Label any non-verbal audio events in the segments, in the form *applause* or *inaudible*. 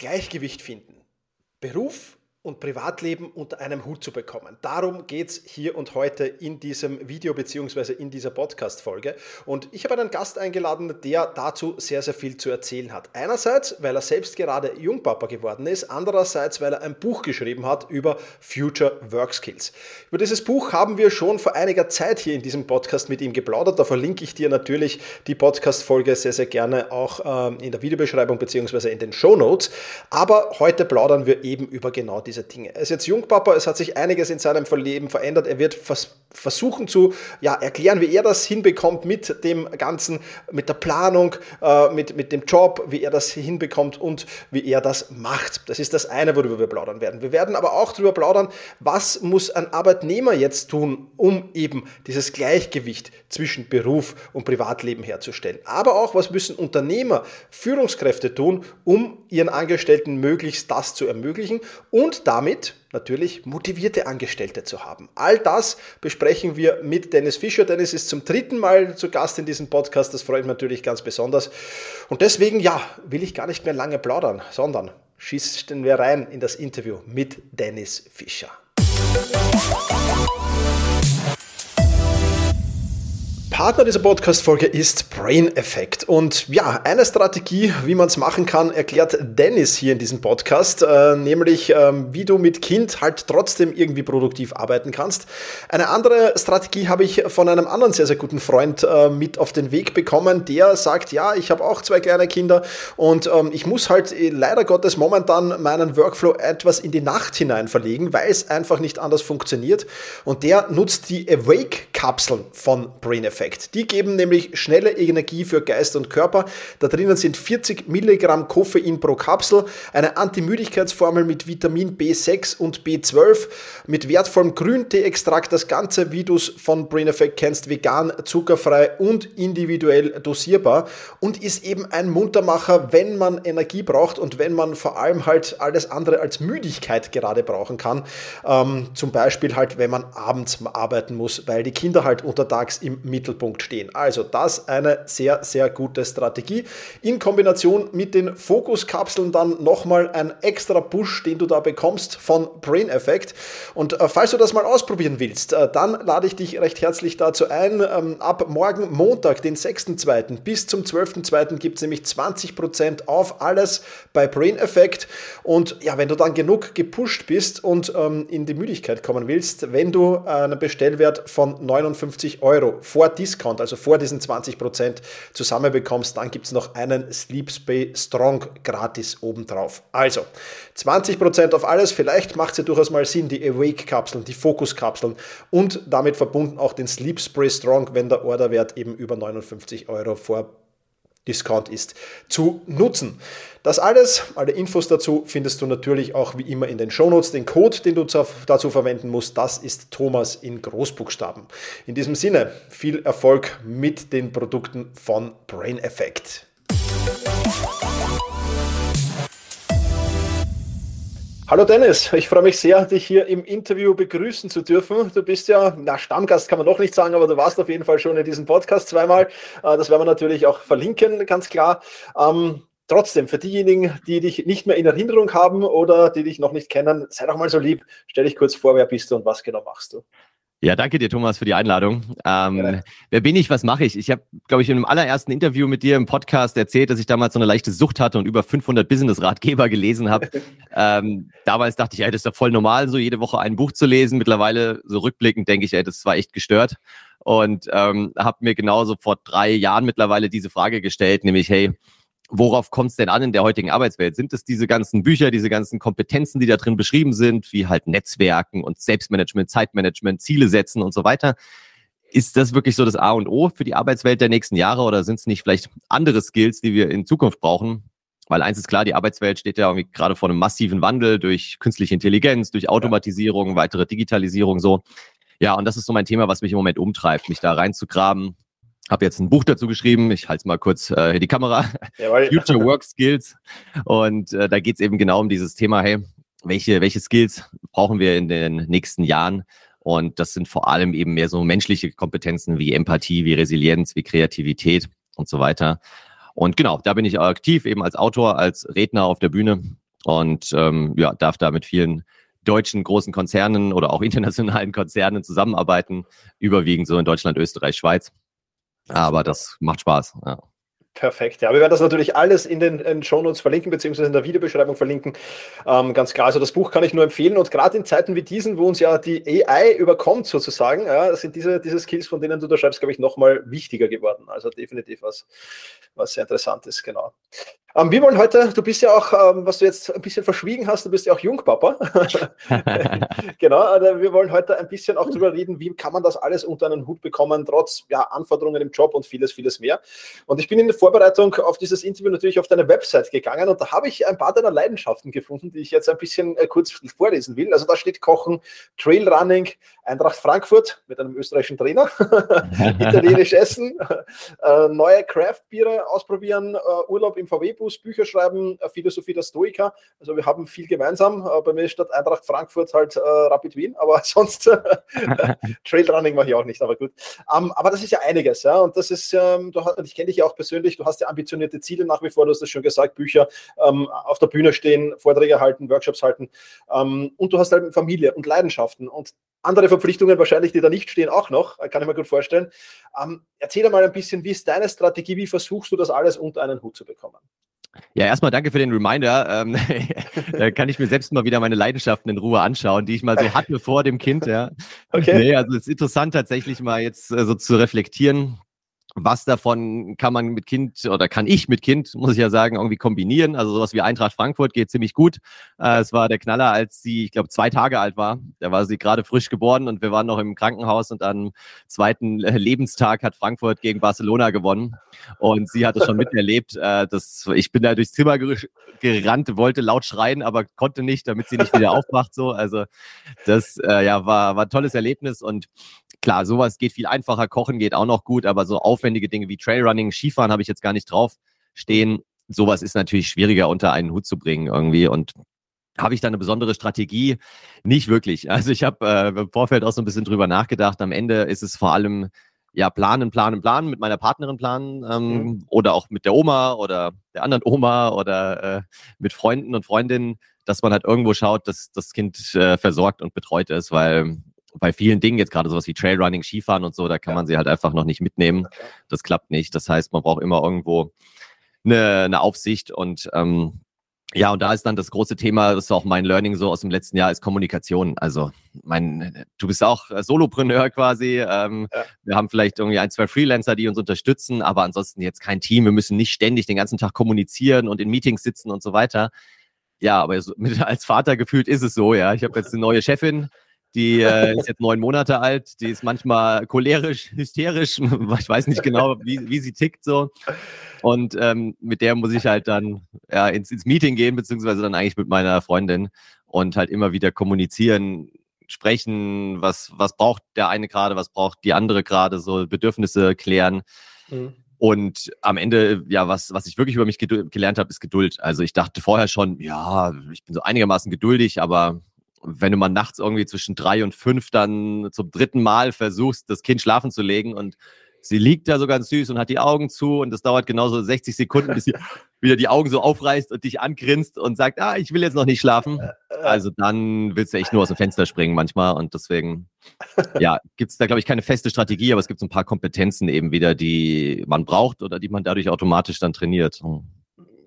Gleichgewicht finden. Beruf und Privatleben unter einem Hut zu bekommen. Darum geht es hier und heute in diesem Video bzw. in dieser Podcast-Folge. Und ich habe einen Gast eingeladen, der dazu sehr, sehr viel zu erzählen hat. Einerseits, weil er selbst gerade Jungpapa geworden ist, andererseits, weil er ein Buch geschrieben hat über Future Work Skills. Über dieses Buch haben wir schon vor einiger Zeit hier in diesem Podcast mit ihm geplaudert. Da verlinke ich dir natürlich die Podcast-Folge sehr, sehr gerne auch ähm, in der Videobeschreibung bzw. in den Show Notes. Aber heute plaudern wir eben über genau die diese Dinge. Er ist jetzt Jungpapa, es hat sich einiges in seinem Leben verändert. Er wird vers versuchen zu ja, erklären, wie er das hinbekommt mit dem Ganzen, mit der Planung, äh, mit, mit dem Job, wie er das hinbekommt und wie er das macht. Das ist das eine, worüber wir plaudern werden. Wir werden aber auch darüber plaudern, was muss ein Arbeitnehmer jetzt tun, um eben dieses Gleichgewicht zwischen Beruf und Privatleben herzustellen. Aber auch, was müssen Unternehmer, Führungskräfte tun, um ihren Angestellten möglichst das zu ermöglichen und damit natürlich motivierte Angestellte zu haben. All das besprechen wir mit Dennis Fischer. Dennis ist zum dritten Mal zu Gast in diesem Podcast. Das freut mich natürlich ganz besonders. Und deswegen, ja, will ich gar nicht mehr lange plaudern, sondern schießen wir rein in das Interview mit Dennis Fischer. Partner dieser Podcast-Folge ist Brain Effect. Und ja, eine Strategie, wie man es machen kann, erklärt Dennis hier in diesem Podcast, äh, nämlich ähm, wie du mit Kind halt trotzdem irgendwie produktiv arbeiten kannst. Eine andere Strategie habe ich von einem anderen sehr, sehr guten Freund äh, mit auf den Weg bekommen, der sagt, ja, ich habe auch zwei kleine Kinder und ähm, ich muss halt äh, leider Gottes momentan meinen Workflow etwas in die Nacht hinein verlegen, weil es einfach nicht anders funktioniert. Und der nutzt die Awake-Kapseln von Brain Effect. Effekt. Die geben nämlich schnelle Energie für Geist und Körper. Da drinnen sind 40 Milligramm Koffein pro Kapsel, eine Antimüdigkeitsformel mit Vitamin B6 und B12, mit wertvollem Grüntee-Extrakt. Das Ganze, wie du es von Brain Effect kennst, vegan, zuckerfrei und individuell dosierbar und ist eben ein Muntermacher, wenn man Energie braucht und wenn man vor allem halt alles andere als Müdigkeit gerade brauchen kann. Ähm, zum Beispiel halt, wenn man abends arbeiten muss, weil die Kinder halt untertags im Mittelpunkt Mittelpunkt stehen. Also das eine sehr, sehr gute Strategie. In Kombination mit den Fokuskapseln dann nochmal ein extra Push, den du da bekommst von Brain Effect. Und äh, falls du das mal ausprobieren willst, äh, dann lade ich dich recht herzlich dazu ein. Ähm, ab morgen Montag, den 6.2. bis zum 12.2. gibt es nämlich 20% auf alles bei Brain Effect. Und ja, wenn du dann genug gepusht bist und ähm, in die Müdigkeit kommen willst, wenn du einen Bestellwert von 59 Euro vor diesem Discount, also vor diesen 20% zusammenbekommst, dann gibt es noch einen Sleep Spay Strong gratis obendrauf. Also 20% auf alles, vielleicht macht es ja durchaus mal Sinn, die Awake-Kapseln, die Focus-Kapseln und damit verbunden auch den Sleep Spray Strong, wenn der Orderwert eben über 59 Euro vor Discount ist, zu nutzen. Das alles, alle Infos dazu findest du natürlich auch wie immer in den Shownotes. Den Code, den du dazu verwenden musst, das ist Thomas in Großbuchstaben. In diesem Sinne, viel Erfolg mit den Produkten von Brain Effect. Hallo Dennis, ich freue mich sehr, dich hier im Interview begrüßen zu dürfen. Du bist ja, na, Stammgast kann man noch nicht sagen, aber du warst auf jeden Fall schon in diesem Podcast zweimal. Äh, das werden wir natürlich auch verlinken, ganz klar. Ähm, trotzdem, für diejenigen, die dich nicht mehr in Erinnerung haben oder die dich noch nicht kennen, sei doch mal so lieb, stell dich kurz vor, wer bist du und was genau machst du? Ja, danke dir, Thomas, für die Einladung. Ähm, wer bin ich? Was mache ich? Ich habe, glaube ich, in einem allerersten Interview mit dir im Podcast erzählt, dass ich damals so eine leichte Sucht hatte und über 500 Business-Ratgeber gelesen habe. *laughs* ähm, damals dachte ich, ey, das ist doch voll normal, so jede Woche ein Buch zu lesen. Mittlerweile, so rückblickend, denke ich, ey, das war echt gestört. Und ähm, habe mir genauso vor drei Jahren mittlerweile diese Frage gestellt, nämlich, hey, worauf kommt es denn an in der heutigen Arbeitswelt? Sind es diese ganzen Bücher, diese ganzen Kompetenzen, die da drin beschrieben sind, wie halt Netzwerken und Selbstmanagement, Zeitmanagement, Ziele setzen und so weiter? Ist das wirklich so das A und O für die Arbeitswelt der nächsten Jahre oder sind es nicht vielleicht andere Skills, die wir in Zukunft brauchen? Weil eins ist klar, die Arbeitswelt steht ja irgendwie gerade vor einem massiven Wandel durch künstliche Intelligenz, durch Automatisierung, weitere Digitalisierung so. Ja, und das ist so mein Thema, was mich im Moment umtreibt, mich da reinzugraben, habe jetzt ein Buch dazu geschrieben. Ich halte mal kurz äh, die Kamera. Jawohl. *laughs* Future *laughs* Work Skills. Und äh, da geht es eben genau um dieses Thema, hey, welche, welche Skills brauchen wir in den nächsten Jahren? Und das sind vor allem eben mehr so menschliche Kompetenzen wie Empathie, wie Resilienz, wie Kreativität und so weiter. Und genau, da bin ich aktiv, eben als Autor, als Redner auf der Bühne und ähm, ja, darf da mit vielen deutschen großen Konzernen oder auch *laughs* internationalen Konzernen zusammenarbeiten, überwiegend so in Deutschland, Österreich, Schweiz. Aber das macht Spaß. Ja. Perfekt, ja. Wir werden das natürlich alles in den, in Shownotes verlinken, beziehungsweise in der Videobeschreibung verlinken. Ähm, ganz klar, also das Buch kann ich nur empfehlen. Und gerade in Zeiten wie diesen, wo uns ja die AI überkommt, sozusagen, ja, sind diese, diese Skills, von denen du da schreibst, glaube ich, nochmal wichtiger geworden. Also definitiv was, was sehr interessant ist, genau. Ähm, wir wollen heute, du bist ja auch, ähm, was du jetzt ein bisschen verschwiegen hast, du bist ja auch Jungpapa. *laughs* genau, also wir wollen heute ein bisschen auch darüber reden, wie kann man das alles unter einen Hut bekommen, trotz ja, Anforderungen im Job und vieles, vieles mehr. Und ich bin in der Vorbereitung auf dieses Interview natürlich auf deine Website gegangen und da habe ich ein paar deiner Leidenschaften gefunden, die ich jetzt ein bisschen äh, kurz vorlesen will. Also da steht Kochen, Trailrunning, Eintracht Frankfurt mit einem österreichischen Trainer, *laughs* italienisch essen, *laughs* äh, neue Craft-Biere ausprobieren, äh, Urlaub im VW Bus, Bücher schreiben, Philosophie der Stoiker. Also wir haben viel gemeinsam. Äh, bei mir statt Eintracht Frankfurt halt äh, Rapid Wien, aber *laughs* sonst äh, Trailrunning mache ich auch nicht, aber gut. Ähm, aber das ist ja einiges, ja. Und das ist, ähm, du ich kenne dich ja auch persönlich, du hast ja ambitionierte Ziele nach wie vor, du hast das schon gesagt, Bücher ähm, auf der Bühne stehen, Vorträge halten, Workshops halten. Ähm, und du hast halt Familie und Leidenschaften. Und andere Verpflichtungen wahrscheinlich, die da nicht stehen, auch noch, kann ich mir gut vorstellen. Ähm, erzähl mal ein bisschen, wie ist deine Strategie, wie versuchst du das alles unter einen Hut zu bekommen? Ja, erstmal danke für den Reminder. Ähm, *laughs* da kann ich mir selbst mal wieder meine Leidenschaften in Ruhe anschauen, die ich mal so hatte vor dem Kind. Ja. *laughs* Okay. Nee, also es ist interessant tatsächlich mal jetzt äh, so zu reflektieren was davon kann man mit Kind oder kann ich mit Kind, muss ich ja sagen, irgendwie kombinieren. Also sowas wie Eintracht Frankfurt geht ziemlich gut. Äh, es war der Knaller, als sie, ich glaube, zwei Tage alt war. Da war sie gerade frisch geboren und wir waren noch im Krankenhaus und am zweiten *laughs* Lebenstag hat Frankfurt gegen Barcelona gewonnen. Und sie hat es schon miterlebt. Äh, das, ich bin da durchs Zimmer gerannt, wollte laut schreien, aber konnte nicht, damit sie nicht wieder *laughs* aufwacht. So. Also das äh, ja, war, war ein tolles Erlebnis und klar, sowas geht viel einfacher, kochen geht auch noch gut, aber so aufwendige Dinge wie Trailrunning, Skifahren habe ich jetzt gar nicht drauf stehen. Sowas ist natürlich schwieriger unter einen Hut zu bringen irgendwie und habe ich da eine besondere Strategie? Nicht wirklich. Also ich habe äh, im Vorfeld auch so ein bisschen drüber nachgedacht. Am Ende ist es vor allem ja planen, planen, planen, mit meiner Partnerin planen ähm, mhm. oder auch mit der Oma oder der anderen Oma oder äh, mit Freunden und Freundinnen, dass man halt irgendwo schaut, dass das Kind äh, versorgt und betreut ist, weil bei vielen Dingen, jetzt gerade sowas wie Trailrunning, Skifahren und so, da kann ja. man sie halt einfach noch nicht mitnehmen. Das klappt nicht. Das heißt, man braucht immer irgendwo eine, eine Aufsicht und ähm, ja, und da ist dann das große Thema, das ist auch mein Learning so aus dem letzten Jahr, ist Kommunikation. Also, mein, du bist auch Solopreneur quasi. Ähm, ja. Wir haben vielleicht irgendwie ein, zwei Freelancer, die uns unterstützen, aber ansonsten jetzt kein Team. Wir müssen nicht ständig den ganzen Tag kommunizieren und in Meetings sitzen und so weiter. Ja, aber so, *laughs* mit, als Vater gefühlt ist es so, ja. Ich habe jetzt eine neue Chefin, die äh, ist jetzt neun Monate alt, die ist manchmal cholerisch, hysterisch. *laughs* Ich weiß nicht genau, wie, wie sie tickt so. Und ähm, mit der muss ich halt dann ja, ins, ins Meeting gehen, beziehungsweise dann eigentlich mit meiner Freundin und halt immer wieder kommunizieren, sprechen, was, was braucht der eine gerade, was braucht die andere gerade, so Bedürfnisse klären. Mhm. Und am Ende, ja, was, was ich wirklich über mich gelernt habe, ist Geduld. Also ich dachte vorher schon, ja, ich bin so einigermaßen geduldig, aber wenn du mal nachts irgendwie zwischen drei und fünf dann zum dritten Mal versuchst, das Kind schlafen zu legen und sie liegt da so ganz süß und hat die Augen zu und es dauert genauso 60 Sekunden, bis sie *laughs* wieder die Augen so aufreißt und dich angrinst und sagt, ah, ich will jetzt noch nicht schlafen. Also dann willst du echt nur aus dem Fenster springen manchmal und deswegen, *laughs* ja, gibt es da, glaube ich, keine feste Strategie, aber es gibt so ein paar Kompetenzen eben wieder, die man braucht oder die man dadurch automatisch dann trainiert. Hm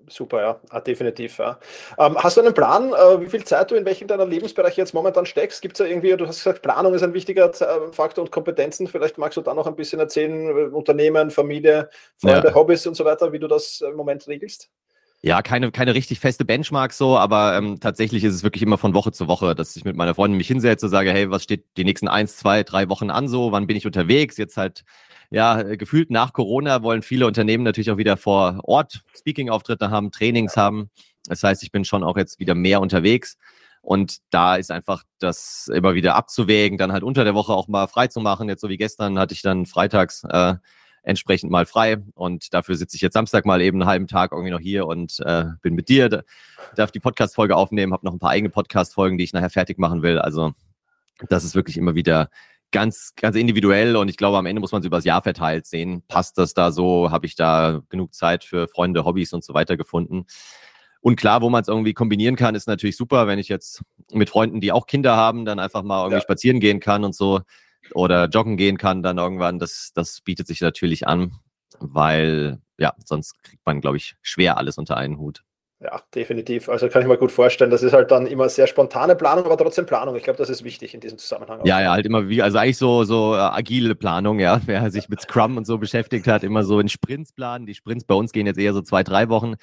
super, ja, ah, definitiv. Ja. Ähm, hast du einen Plan, äh, wie viel Zeit du in welchem deiner Lebensbereiche jetzt momentan steckst? Gibt es da irgendwie, du hast gesagt, Planung ist ein wichtiger äh, Faktor und Kompetenzen. Vielleicht magst du da noch ein bisschen erzählen, äh, Unternehmen, Familie, Freunde, ja. Hobbys und so weiter, wie du das im Moment regelst? Ja, keine, keine richtig feste Benchmark so, aber ähm, tatsächlich ist es wirklich immer von Woche zu Woche, dass ich mit meiner Freundin mich hinsetze, sage, hey, was steht die nächsten eins, zwei, drei Wochen an so, wann bin ich unterwegs? Jetzt halt ja, gefühlt nach Corona wollen viele Unternehmen natürlich auch wieder vor Ort Speaking-Auftritte haben, Trainings haben. Das heißt, ich bin schon auch jetzt wieder mehr unterwegs. Und da ist einfach das immer wieder abzuwägen, dann halt unter der Woche auch mal frei zu machen. Jetzt so wie gestern hatte ich dann freitags äh, entsprechend mal frei und dafür sitze ich jetzt Samstag mal eben einen halben Tag irgendwie noch hier und äh, bin mit dir, darf die Podcast-Folge aufnehmen, habe noch ein paar eigene Podcast-Folgen, die ich nachher fertig machen will. Also das ist wirklich immer wieder ganz, ganz individuell und ich glaube, am Ende muss man es übers Jahr verteilt sehen. Passt das da so? Habe ich da genug Zeit für Freunde, Hobbys und so weiter gefunden? Und klar, wo man es irgendwie kombinieren kann, ist natürlich super, wenn ich jetzt mit Freunden, die auch Kinder haben, dann einfach mal irgendwie ja. spazieren gehen kann und so oder joggen gehen kann, dann irgendwann, das, das bietet sich natürlich an, weil ja, sonst kriegt man, glaube ich, schwer alles unter einen Hut. Ja, definitiv. Also kann ich mir gut vorstellen. Das ist halt dann immer sehr spontane Planung, aber trotzdem Planung. Ich glaube, das ist wichtig in diesem Zusammenhang. Ja, ja, halt immer wie, also eigentlich so, so äh, agile Planung, ja. *laughs* Wer sich mit Scrum und so beschäftigt hat, immer so in Sprints planen. Die Sprints bei uns gehen jetzt eher so zwei, drei Wochen,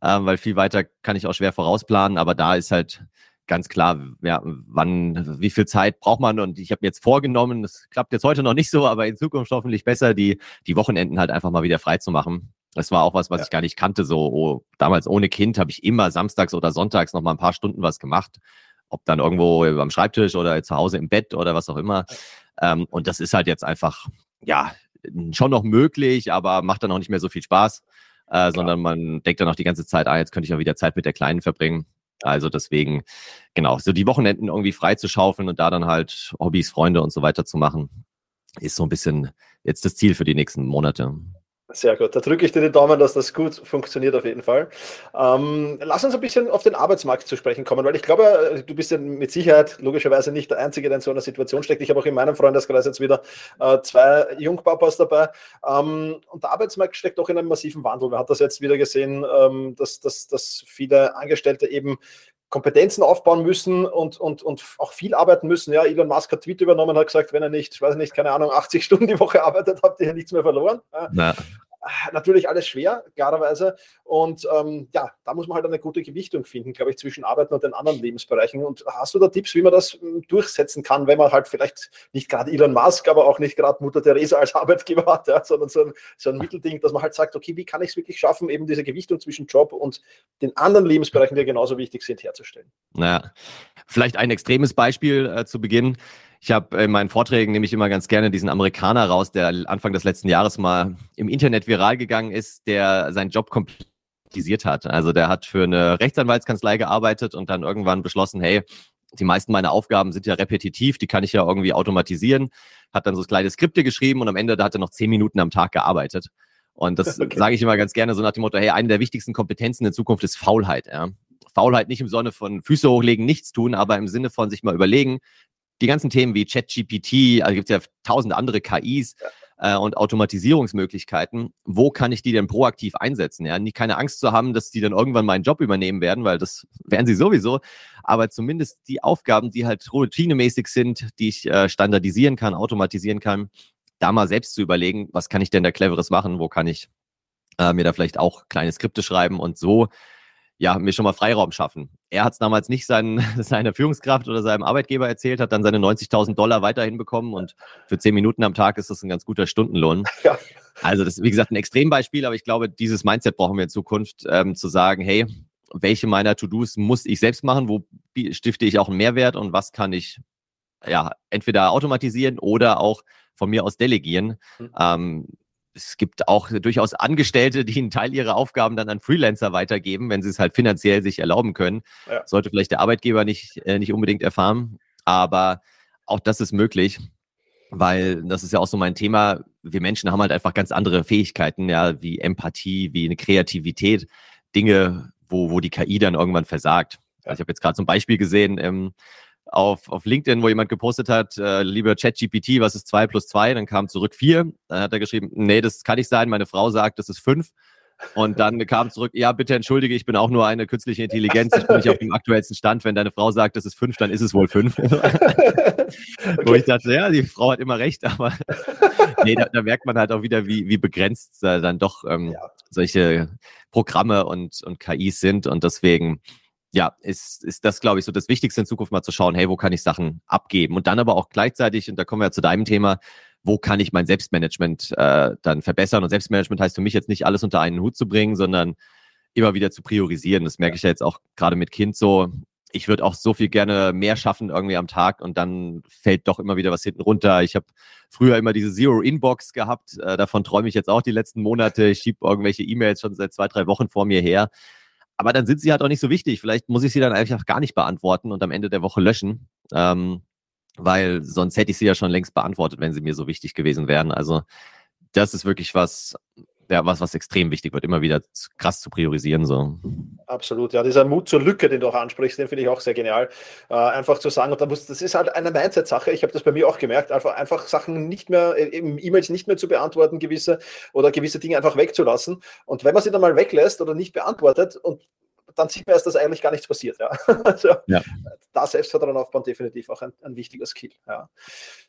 äh, weil viel weiter kann ich auch schwer vorausplanen, aber da ist halt ganz klar, ja, wann, wie viel Zeit braucht man und ich habe mir jetzt vorgenommen, das klappt jetzt heute noch nicht so, aber in Zukunft hoffentlich besser, die, die Wochenenden halt einfach mal wieder frei zu machen das war auch was, was ja. ich gar nicht kannte. So oh, damals ohne Kind habe ich immer samstags oder sonntags noch mal ein paar Stunden was gemacht. Ob dann irgendwo am Schreibtisch oder zu Hause im Bett oder was auch immer. Ähm, und das ist halt jetzt einfach, ja, schon noch möglich, aber macht dann auch nicht mehr so viel Spaß. Äh, sondern man denkt dann auch die ganze Zeit, ah, jetzt könnte ich auch wieder Zeit mit der Kleinen verbringen. Also deswegen, genau, so die Wochenenden irgendwie frei zu schaufeln und da dann halt Hobbys, Freunde und so weiter zu machen, ist so ein bisschen jetzt das Ziel für die nächsten Monate. Sehr gut. Da drücke ich dir die Daumen, dass das gut funktioniert auf jeden Fall. Ähm, lass uns ein bisschen auf den Arbeitsmarkt zu sprechen kommen, weil ich glaube, äh, du bist ja mit Sicherheit logischerweise nicht der Einzige, der in so einer Situation steckt. Ich habe auch in meinem Freundeskreis jetzt wieder äh, zwei Jungpapas dabei. Ähm, und der Arbeitsmarkt steckt doch in einem massiven Wandel. Man hat das jetzt wieder gesehen, ähm, dass, dass, dass viele Angestellte eben Kompetenzen aufbauen müssen und, und, und auch viel arbeiten müssen. Ja, Elon Musk hat Twitter übernommen, hat gesagt, wenn er nicht, ich weiß nicht, keine Ahnung, 80 *laughs* Stunden die Woche arbeitet, habt ihr nichts mehr verloren. Ja natürlich alles schwer, klarerweise. Und ähm, ja, da muss man halt eine gute Gewichtung finden, glaube ich, zwischen Arbeiten und den anderen Lebensbereichen. Und hast du da Tipps, wie man das hm, durchsetzen kann, wenn man halt vielleicht nicht gerade Elon Musk, aber auch nicht gerade Mutter Teresa als Arbeitgeber hat, ja, sondern so ein, so ein Mittelding, dass man halt sagt, okay, wie kann ich es wirklich schaffen, eben diese Gewichtung zwischen Job und den anderen Lebensbereichen, die genauso wichtig sind, herzustellen? Naja, vielleicht ein extremes Beispiel äh, zu Beginn. Ich habe in meinen Vorträgen nämlich immer ganz gerne diesen Amerikaner raus, der Anfang des letzten Jahres mal im Internet viral gegangen ist, der seinen Job kompliziert hat. Also der hat für eine Rechtsanwaltskanzlei gearbeitet und dann irgendwann beschlossen, hey, die meisten meiner Aufgaben sind ja repetitiv, die kann ich ja irgendwie automatisieren. Hat dann so kleine Skripte geschrieben und am Ende da hat er noch zehn Minuten am Tag gearbeitet. Und das *laughs* okay. sage ich immer ganz gerne so nach dem Motto, hey, eine der wichtigsten Kompetenzen in Zukunft ist Faulheit. Ja. Faulheit nicht im Sinne von Füße hochlegen, nichts tun, aber im Sinne von sich mal überlegen, die ganzen Themen wie ChatGPT, also gibt es ja tausend andere KIs äh, und Automatisierungsmöglichkeiten. Wo kann ich die denn proaktiv einsetzen? Ja, nicht keine Angst zu haben, dass die dann irgendwann meinen Job übernehmen werden, weil das werden sie sowieso. Aber zumindest die Aufgaben, die halt routinemäßig sind, die ich äh, standardisieren kann, automatisieren kann, da mal selbst zu überlegen, was kann ich denn da cleveres machen? Wo kann ich äh, mir da vielleicht auch kleine Skripte schreiben und so ja, mir schon mal Freiraum schaffen. Er hat es damals nicht seinen, *laughs* seiner Führungskraft oder seinem Arbeitgeber erzählt, hat dann seine 90.000 Dollar weiterhin bekommen und für zehn Minuten am Tag ist das ein ganz guter Stundenlohn. *laughs* Ja. Also das ist, wie gesagt, ein Extrembeispiel, aber ich glaube, dieses Mindset brauchen wir in Zukunft, ähm, zu sagen, hey, welche meiner To-Dos muss ich selbst machen, wo stifte ich auch einen Mehrwert und was kann ich ja entweder automatisieren oder auch von mir aus delegieren. Mhm. Ähm, es gibt auch durchaus Angestellte, die einen Teil ihrer Aufgaben dann an Freelancer weitergeben, wenn sie es halt finanziell sich erlauben können. Ja. Sollte vielleicht der Arbeitgeber nicht, äh, nicht unbedingt erfahren. Aber auch das ist möglich, weil das ist ja auch so mein Thema. Wir Menschen haben halt einfach ganz andere Fähigkeiten, ja, wie Empathie, wie eine Kreativität, Dinge, wo, wo die KI dann irgendwann versagt. Also ich habe jetzt gerade zum Beispiel gesehen, ähm, auf, auf LinkedIn, wo jemand gepostet hat, äh, lieber ChatGPT, was ist 2 plus 2? Dann kam zurück 4. Dann hat er geschrieben, nee, das kann nicht sein. Meine Frau sagt, das ist 5. Und dann kam zurück, ja, bitte entschuldige, ich bin auch nur eine künstliche Intelligenz, ich bin nicht auf dem aktuellsten Stand. Wenn deine Frau sagt, das ist 5, dann ist es wohl 5. *laughs* okay. Wo ich dachte, ja, die Frau hat immer recht, aber *laughs* nee, da, da merkt man halt auch wieder, wie, wie begrenzt äh, dann doch ähm, ja. solche Programme und, und KIs sind. Und deswegen ja, ist, ist das, glaube ich, so das Wichtigste in Zukunft mal zu schauen, hey, wo kann ich Sachen abgeben? Und dann aber auch gleichzeitig, und da kommen wir ja zu deinem Thema, wo kann ich mein Selbstmanagement äh, dann verbessern? Und Selbstmanagement heißt für mich jetzt nicht alles unter einen Hut zu bringen, sondern immer wieder zu priorisieren. Das merke ich ja jetzt auch gerade mit Kind so. Ich würde auch so viel gerne mehr schaffen irgendwie am Tag und dann fällt doch immer wieder was hinten runter. Ich habe früher immer diese Zero Inbox gehabt. Äh, davon träume ich jetzt auch die letzten Monate. Ich schiebe irgendwelche E-Mails schon seit zwei, drei Wochen vor mir her aber dann sind sie halt auch nicht so wichtig. Vielleicht muss ich sie dann einfach gar nicht beantworten und am Ende der Woche löschen, ähm, weil sonst hätte ich sie ja schon längst beantwortet, wenn sie mir so wichtig gewesen wären. Also das ist wirklich was, ja, was, was extrem wichtig wird, immer wieder krass zu priorisieren. So. Absolut, ja, dieser Mut zur Lücke, den du auch ansprichst, den finde ich auch sehr genial. Äh, einfach zu sagen, und da muss, das ist halt eine Mindset-Sache. Ich habe das bei mir auch gemerkt, einfach, einfach Sachen nicht mehr, äh, E-Mails nicht mehr zu beantworten, gewisse oder gewisse Dinge einfach wegzulassen. Und wenn man sie dann mal weglässt oder nicht beantwortet und dann sieht man erst, dass eigentlich gar nichts passiert. Ja. *laughs* Also, ja. Da Selbstvertrauen aufbauen, definitiv auch ein, ein wichtiger Skill. Ja.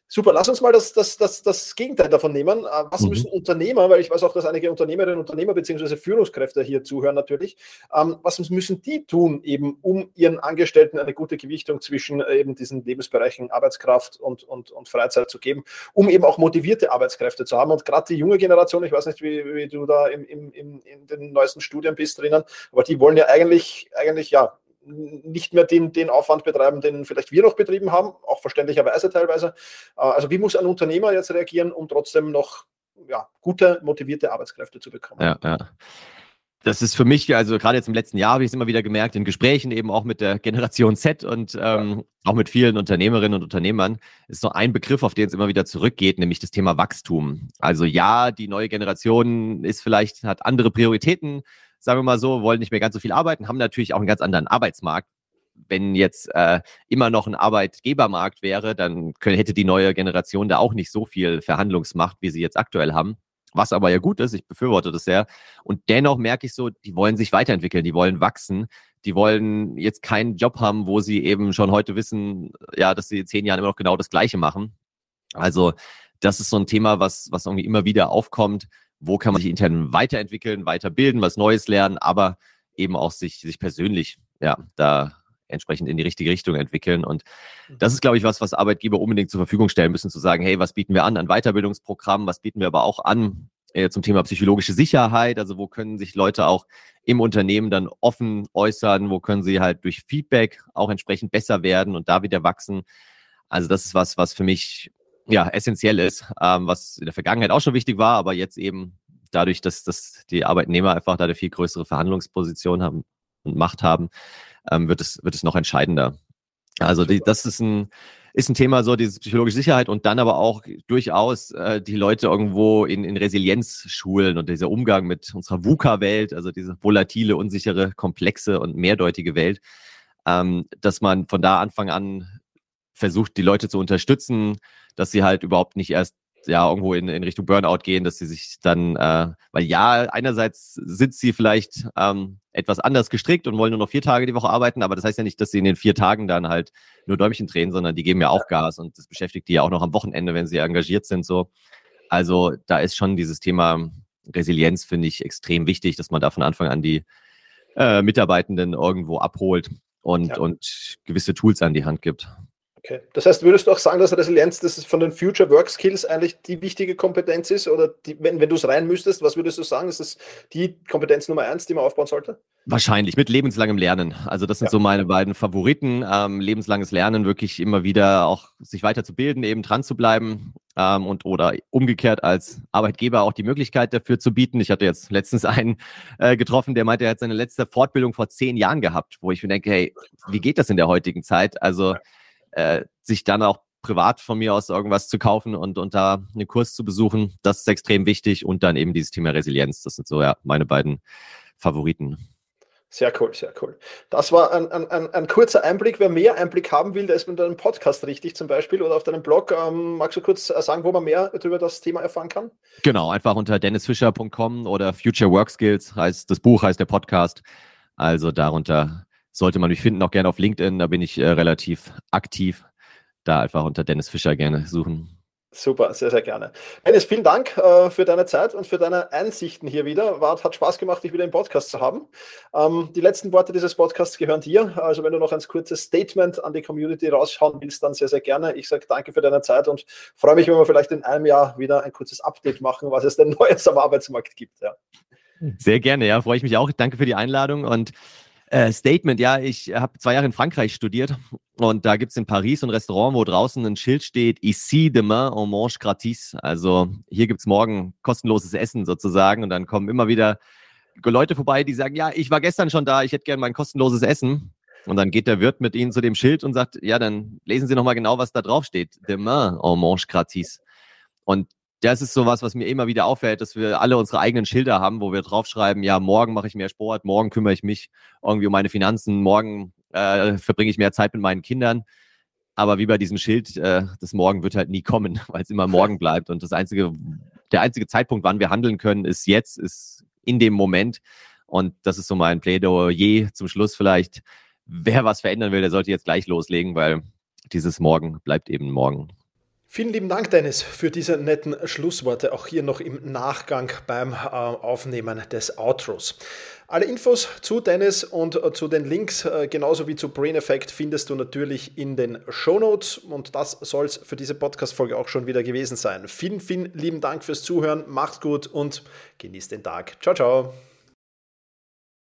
Super, lass uns mal das, das, das, das Gegenteil davon nehmen. Äh, was mhm. müssen Unternehmer, weil ich weiß auch, dass einige Unternehmerinnen und Unternehmer bzw. Führungskräfte hier zuhören natürlich, ähm, was müssen die tun, eben um ihren Angestellten eine gute Gewichtung zwischen äh, eben diesen Lebensbereichen Arbeitskraft und, und, und Freizeit zu geben, um eben auch motivierte Arbeitskräfte zu haben. Und gerade die junge Generation, ich weiß nicht, wie, wie du da im, im, im, in den neuesten Studien bist drinnen, aber die wollen ja eigentlich, eigentlich ja nicht mehr den, den Aufwand betreiben, den vielleicht wir noch betrieben haben, auch verständlicherweise teilweise. Äh, also wie muss ein Unternehmer jetzt reagieren, um trotzdem noch ja, gute, motivierte Arbeitskräfte zu bekommen? Ja, ja. Das ist für mich, also gerade jetzt im letzten Jahr habe ich es immer wieder gemerkt, in Gesprächen eben auch mit der Generation Z und ähm, auch mit vielen Unternehmerinnen und Unternehmern, ist so ein Begriff, auf den es immer wieder zurückgeht, nämlich das Thema Wachstum. Also ja, die neue Generation ist vielleicht, hat andere Prioritäten, sagen wir mal so, wollen nicht mehr ganz so viel arbeiten, haben natürlich auch einen ganz anderen Arbeitsmarkt. Wenn jetzt äh, immer noch ein Arbeitgebermarkt wäre, dann könnte, hätte die neue Generation da auch nicht so viel Verhandlungsmacht, wie sie jetzt aktuell haben. Was aber ja gut ist, ich befürworte das sehr. Und dennoch merke ich so, die wollen sich weiterentwickeln, die wollen wachsen, die wollen jetzt keinen Job haben, wo sie eben schon heute wissen, ja, dass sie in zehn Jahren immer noch genau das Gleiche machen. Also das ist so ein Thema, was, was irgendwie immer wieder aufkommt wo kann man sich intern weiterentwickeln, weiterbilden, was Neues lernen, aber eben auch sich, sich persönlich, ja, da entsprechend in die richtige Richtung entwickeln. Und mhm. das ist, glaube ich, was, was Arbeitgeber unbedingt zur Verfügung stellen müssen, zu sagen, hey, was bieten wir an an Weiterbildungsprogrammen, was bieten wir aber auch an äh, zum Thema psychologische Sicherheit, also wo können sich Leute auch im Unternehmen dann offen äußern, wo können sie halt durch Feedback auch entsprechend besser werden und da wieder wachsen. Also das ist was, was für mich ja, essentiell ist, ähm, was in der Vergangenheit auch schon wichtig war, aber jetzt eben dadurch, dass, dass die Arbeitnehmer einfach da eine viel größere Verhandlungsposition haben und Macht haben, ähm, wird, es, wird es noch entscheidender. Also die, das ist ein, ist ein Thema, so diese psychologische Sicherheit und dann aber auch durchaus äh, die Leute irgendwo in, in Resilienz schulen und dieser Umgang mit unserer VUCA-Welt, also diese volatile, unsichere, komplexe und mehrdeutige Welt, ähm, dass man von da Anfang an versucht, die Leute zu unterstützen, dass sie halt überhaupt nicht erst ja irgendwo in, in Richtung Burnout gehen, dass sie sich dann, äh, weil ja, einerseits sind sie vielleicht ähm, etwas anders gestrickt und wollen nur noch vier Tage die Woche arbeiten, aber das heißt ja nicht, dass sie in den vier Tagen dann halt nur Däumchen drehen, sondern die geben ja auch Gas und das beschäftigt die ja auch noch am Wochenende, wenn sie engagiert sind. So, also da ist schon dieses Thema Resilienz finde ich extrem wichtig, dass man da von Anfang an die äh, Mitarbeitenden irgendwo abholt und ja. und gewisse Tools an die Hand gibt. Okay. Das heißt, würdest du auch sagen, dass Resilienz das von den Future Work Skills eigentlich die wichtige Kompetenz ist? Oder die, wenn, wenn du es rein müsstest, was würdest du sagen? Ist das die Kompetenz Nummer eins, die man aufbauen sollte? Wahrscheinlich mit lebenslangem Lernen. Also das sind ja. so meine beiden Favoriten. Ähm, lebenslanges Lernen, wirklich immer wieder auch sich weiterzubilden, eben dran zu bleiben ähm, und oder umgekehrt als Arbeitgeber auch die Möglichkeit dafür zu bieten. Ich hatte jetzt letztens einen äh, getroffen, der meinte, er hat seine letzte Fortbildung vor zehn Jahren gehabt, wo ich mir denke, hey, wie geht das in der heutigen Zeit? Also ja äh, sich dann auch privat von mir aus irgendwas zu kaufen und, und da einen Kurs zu besuchen, das ist extrem wichtig. Und dann eben dieses Thema Resilienz. Das sind so ja meine beiden Favoriten. Sehr cool, sehr cool. Das war ein, ein, ein, kurzer Einblick. Wer mehr Einblick haben will, der ist mit deinem Podcast richtig zum Beispiel oder auf deinem Blog. Ähm, magst du kurz äh, sagen, wo man mehr über das Thema erfahren kann? Genau, einfach unter dennisfischer.com oder Future Work Skills heißt das Buch, heißt der Podcast. Also darunter sollte man mich finden, auch gerne auf LinkedIn, da bin ich äh, relativ aktiv. Da einfach unter Dennis Fischer gerne suchen. Super, sehr, sehr gerne. Dennis, vielen Dank äh, für deine Zeit und für deine Einsichten hier wieder. War, hat Spaß gemacht, dich wieder im Podcast zu haben. Ähm, die letzten Worte dieses Podcasts gehören dir. Also wenn du noch ein kurzes Statement an die Community rausschauen willst, dann sehr, sehr gerne. Ich sage danke für deine Zeit und freue mich, wenn wir vielleicht in einem Jahr wieder ein kurzes Update machen, was es denn *laughs* Neues am Arbeitsmarkt gibt. Ja. Sehr gerne, ja, freue ich mich auch. Danke für die Einladung und äh, Statement, ja, ich habe zwei Jahre in Frankreich studiert und da gibt es in Paris ein Restaurant, wo draußen ein Schild steht, Ici demain on mange gratis. Also hier gibt es morgen kostenloses Essen sozusagen und dann kommen immer wieder Leute vorbei, die sagen, ja, ich war gestern schon da, ich hätte gerne mein kostenloses Essen. Und dann geht der Wirt mit ihnen zu dem Schild und sagt, ja, dann lesen Sie nochmal genau, was da drauf steht. Demain on mange gratis. Und das ist sowas, was mir immer wieder auffällt, dass wir alle unsere eigenen Schilder haben, wo wir draufschreiben, ja, morgen mache ich mehr Sport, morgen kümmere ich mich irgendwie um meine Finanzen, morgen äh, verbringe ich mehr Zeit mit meinen Kindern. Aber wie bei diesem Schild, äh, das Morgen wird halt nie kommen, *laughs* weil es immer morgen bleibt. Und das einzige, der einzige Zeitpunkt, wann wir handeln können, ist jetzt, ist in dem Moment. Und das ist so mein Plädoyer zum Schluss vielleicht. Wer was verändern will, der sollte jetzt gleich loslegen, weil dieses Morgen bleibt eben morgen. Vielen lieben Dank, Dennis, für diese netten Schlussworte, auch hier noch im Nachgang beim äh, Aufnehmen des Outros. Alle Infos zu Dennis und äh, zu den Links, äh, genauso wie zu Brain Effect, findest du natürlich in den Show Notes. Und das soll es für diese Podcast-Folge auch schon wieder gewesen sein. Vielen, vielen lieben Dank fürs Zuhören, macht's gut und genießt den Tag. Ciao, ciao.